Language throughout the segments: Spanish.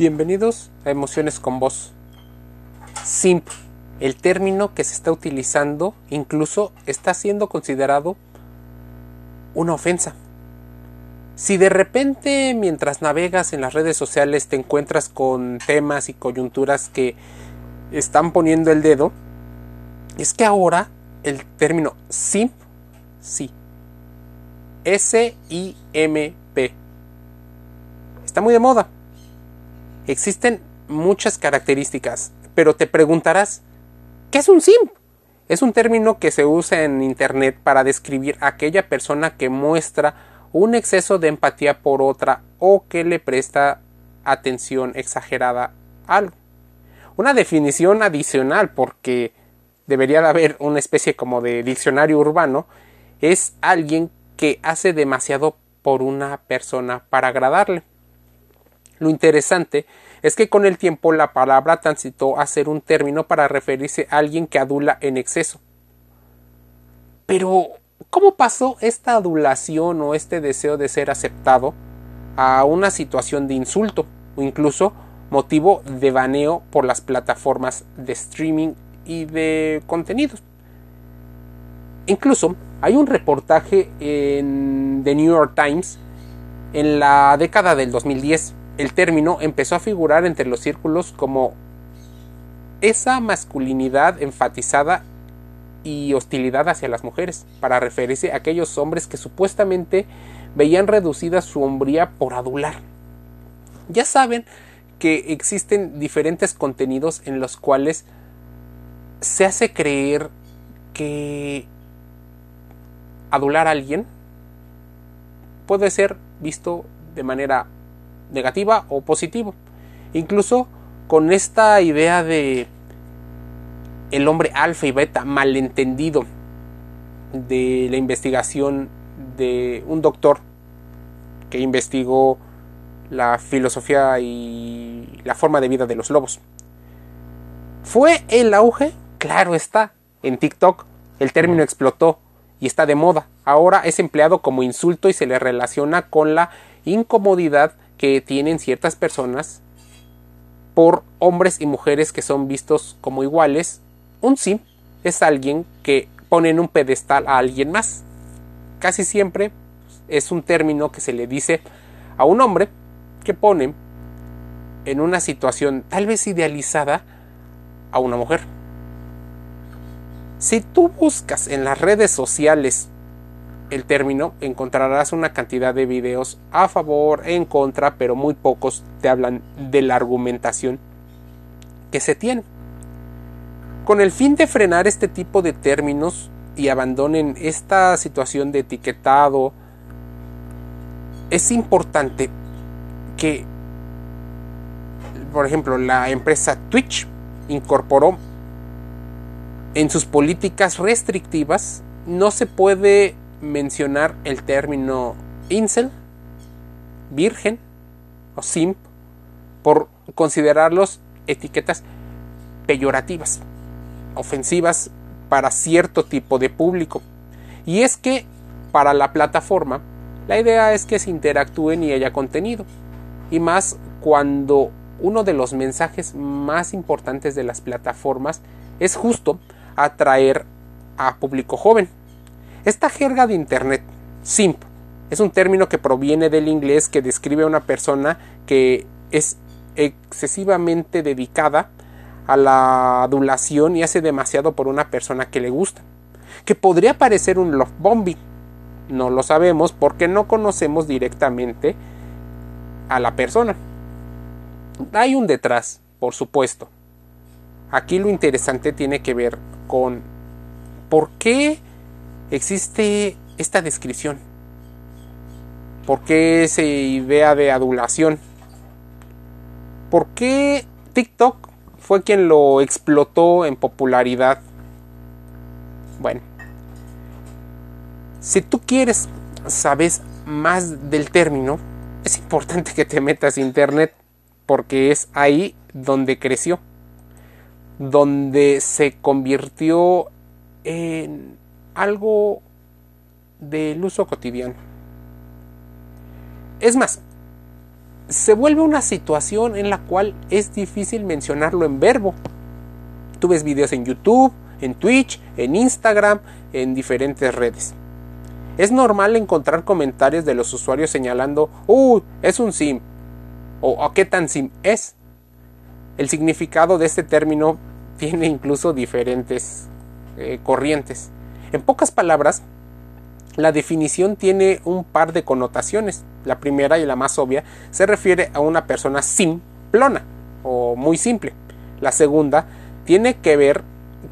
Bienvenidos a Emociones con Voz. Simp, el término que se está utilizando, incluso está siendo considerado una ofensa. Si de repente mientras navegas en las redes sociales te encuentras con temas y coyunturas que están poniendo el dedo, es que ahora el término simp, sí, S-I-M-P, está muy de moda. Existen muchas características, pero te preguntarás, ¿qué es un simp? Es un término que se usa en Internet para describir a aquella persona que muestra un exceso de empatía por otra o que le presta atención exagerada a algo. Una definición adicional, porque debería de haber una especie como de diccionario urbano, es alguien que hace demasiado por una persona para agradarle. Lo interesante es que con el tiempo la palabra transitó a ser un término para referirse a alguien que adula en exceso. Pero, ¿cómo pasó esta adulación o este deseo de ser aceptado a una situación de insulto o incluso motivo de baneo por las plataformas de streaming y de contenidos? Incluso hay un reportaje en The New York Times en la década del 2010 el término empezó a figurar entre los círculos como esa masculinidad enfatizada y hostilidad hacia las mujeres, para referirse a aquellos hombres que supuestamente veían reducida su hombría por adular. Ya saben que existen diferentes contenidos en los cuales se hace creer que adular a alguien puede ser visto de manera negativa o positiva. Incluso con esta idea de el hombre alfa y beta malentendido de la investigación de un doctor que investigó la filosofía y la forma de vida de los lobos. ¿Fue el auge? Claro está. En TikTok el término explotó y está de moda. Ahora es empleado como insulto y se le relaciona con la incomodidad que tienen ciertas personas por hombres y mujeres que son vistos como iguales. Un sim es alguien que pone en un pedestal a alguien más. Casi siempre es un término que se le dice a un hombre que pone en una situación tal vez idealizada a una mujer. Si tú buscas en las redes sociales el término, encontrarás una cantidad de videos a favor, en contra, pero muy pocos te hablan de la argumentación que se tiene. Con el fin de frenar este tipo de términos y abandonen esta situación de etiquetado, es importante que, por ejemplo, la empresa Twitch incorporó en sus políticas restrictivas no se puede mencionar el término incel, virgen o simp por considerarlos etiquetas peyorativas, ofensivas para cierto tipo de público. Y es que para la plataforma la idea es que se interactúen y haya contenido. Y más cuando uno de los mensajes más importantes de las plataformas es justo atraer a público joven esta jerga de Internet, simp, es un término que proviene del inglés que describe a una persona que es excesivamente dedicada a la adulación y hace demasiado por una persona que le gusta. Que podría parecer un love bombing. No lo sabemos porque no conocemos directamente a la persona. Hay un detrás, por supuesto. Aquí lo interesante tiene que ver con por qué existe esta descripción? ¿Por qué esa idea de adulación? ¿Por qué TikTok fue quien lo explotó en popularidad? Bueno, si tú quieres saber más del término, es importante que te metas a internet porque es ahí donde creció, donde se convirtió en algo del uso cotidiano. Es más, se vuelve una situación en la cual es difícil mencionarlo en verbo. Tú ves videos en YouTube, en Twitch, en Instagram, en diferentes redes. Es normal encontrar comentarios de los usuarios señalando, ¡Uh! Es un sim. O ¿qué tan sim es? El significado de este término tiene incluso diferentes eh, corrientes. En pocas palabras, la definición tiene un par de connotaciones. La primera y la más obvia se refiere a una persona simplona o muy simple. La segunda tiene que ver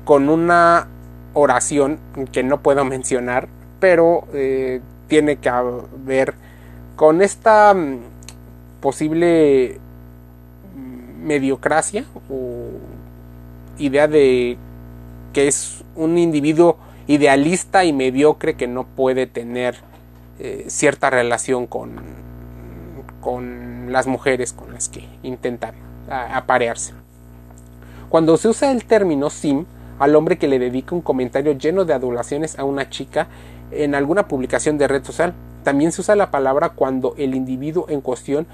con una oración que no puedo mencionar, pero eh, tiene que ver con esta mm, posible mm, mediocracia o idea de que es un individuo idealista y mediocre que no puede tener eh, cierta relación con, con las mujeres con las que intentan aparearse. Cuando se usa el término sim al hombre que le dedica un comentario lleno de adulaciones a una chica en alguna publicación de red social, también se usa la palabra cuando el individuo en cuestión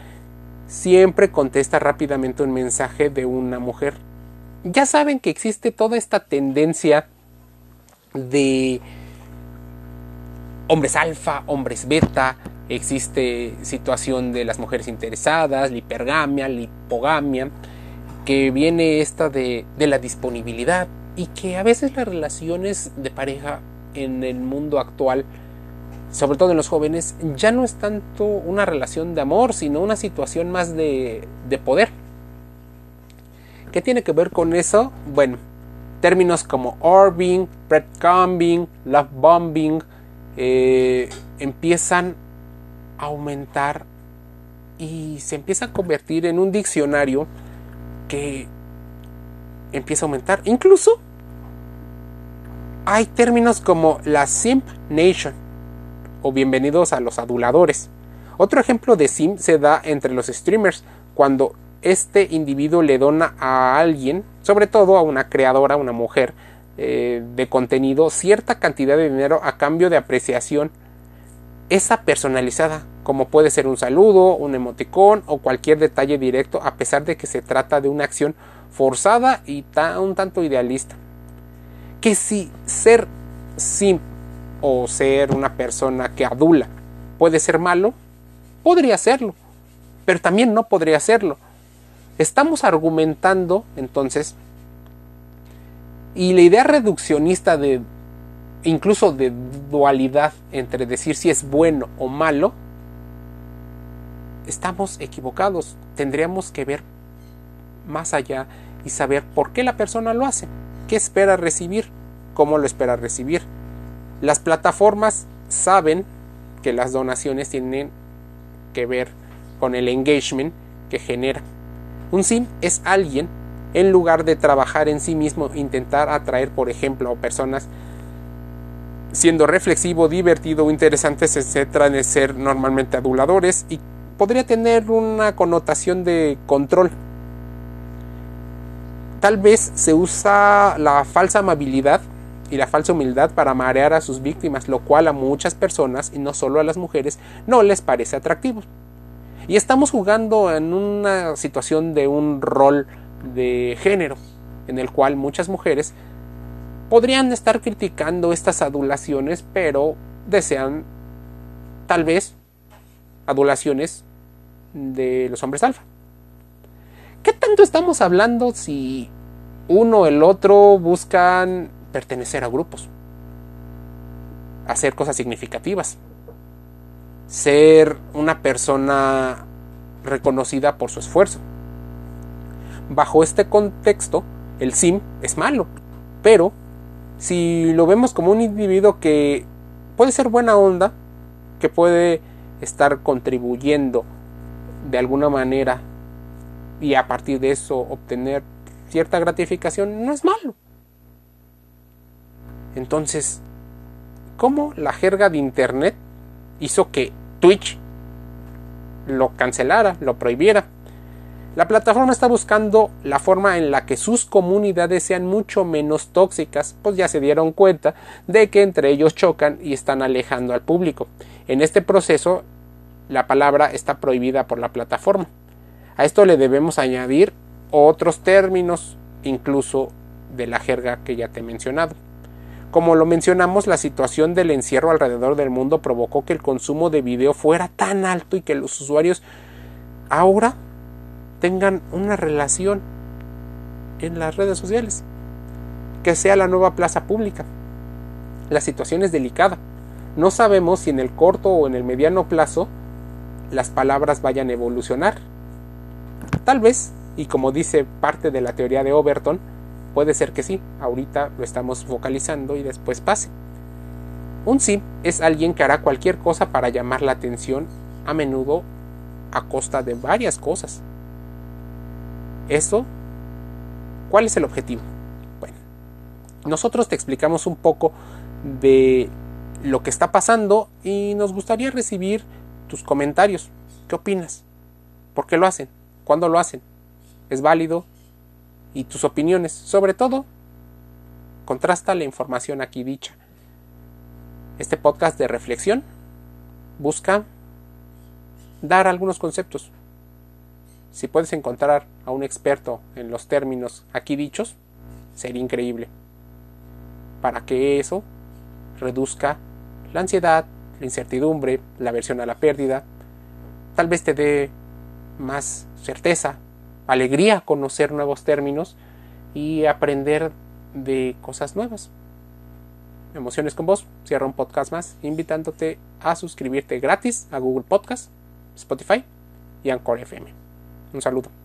siempre contesta rápidamente un mensaje de una mujer. Ya saben que existe toda esta tendencia de hombres alfa, hombres beta, existe situación de las mujeres interesadas, la hipergamia, la hipogamia, que viene esta de, de la disponibilidad y que a veces las relaciones de pareja en el mundo actual, sobre todo en los jóvenes, ya no es tanto una relación de amor, sino una situación más de, de poder. ¿Qué tiene que ver con eso? Bueno, términos como orbing, breadcrumbing, love bombing eh, empiezan a aumentar y se empieza a convertir en un diccionario que empieza a aumentar. Incluso hay términos como la simp nation o bienvenidos a los aduladores. Otro ejemplo de simp se da entre los streamers cuando este individuo le dona a alguien, sobre todo a una creadora, una mujer eh, de contenido, cierta cantidad de dinero a cambio de apreciación, esa personalizada, como puede ser un saludo, un emoticón o cualquier detalle directo, a pesar de que se trata de una acción forzada y un tanto idealista. Que si ser sim o ser una persona que adula puede ser malo, podría serlo, pero también no podría serlo. Estamos argumentando entonces y la idea reduccionista de incluso de dualidad entre decir si es bueno o malo, estamos equivocados. Tendríamos que ver más allá y saber por qué la persona lo hace, qué espera recibir, cómo lo espera recibir. Las plataformas saben que las donaciones tienen que ver con el engagement que genera. Un sim es alguien, en lugar de trabajar en sí mismo, intentar atraer, por ejemplo, a personas siendo reflexivo, divertido o interesante, se centra en ser normalmente aduladores y podría tener una connotación de control. Tal vez se usa la falsa amabilidad y la falsa humildad para marear a sus víctimas, lo cual a muchas personas, y no solo a las mujeres, no les parece atractivo. Y estamos jugando en una situación de un rol de género, en el cual muchas mujeres podrían estar criticando estas adulaciones, pero desean tal vez adulaciones de los hombres alfa. ¿Qué tanto estamos hablando si uno o el otro buscan pertenecer a grupos? Hacer cosas significativas ser una persona reconocida por su esfuerzo. Bajo este contexto, el sim es malo, pero si lo vemos como un individuo que puede ser buena onda, que puede estar contribuyendo de alguna manera y a partir de eso obtener cierta gratificación, no es malo. Entonces, ¿cómo la jerga de Internet hizo que Twitch lo cancelara, lo prohibiera. La plataforma está buscando la forma en la que sus comunidades sean mucho menos tóxicas, pues ya se dieron cuenta de que entre ellos chocan y están alejando al público. En este proceso la palabra está prohibida por la plataforma. A esto le debemos añadir otros términos, incluso de la jerga que ya te he mencionado. Como lo mencionamos, la situación del encierro alrededor del mundo provocó que el consumo de video fuera tan alto y que los usuarios ahora tengan una relación en las redes sociales, que sea la nueva plaza pública. La situación es delicada. No sabemos si en el corto o en el mediano plazo las palabras vayan a evolucionar. Tal vez, y como dice parte de la teoría de Overton, Puede ser que sí, ahorita lo estamos focalizando y después pase. Un sí es alguien que hará cualquier cosa para llamar la atención, a menudo a costa de varias cosas. ¿Eso? ¿Cuál es el objetivo? Bueno, nosotros te explicamos un poco de lo que está pasando y nos gustaría recibir tus comentarios. ¿Qué opinas? ¿Por qué lo hacen? ¿Cuándo lo hacen? ¿Es válido? Y tus opiniones. Sobre todo, contrasta la información aquí dicha. Este podcast de reflexión busca dar algunos conceptos. Si puedes encontrar a un experto en los términos aquí dichos, sería increíble. Para que eso reduzca la ansiedad, la incertidumbre, la aversión a la pérdida, tal vez te dé más certeza alegría conocer nuevos términos y aprender de cosas nuevas. Emociones con vos, cierra un podcast más, invitándote a suscribirte gratis a Google Podcast, Spotify y Anchor FM. Un saludo.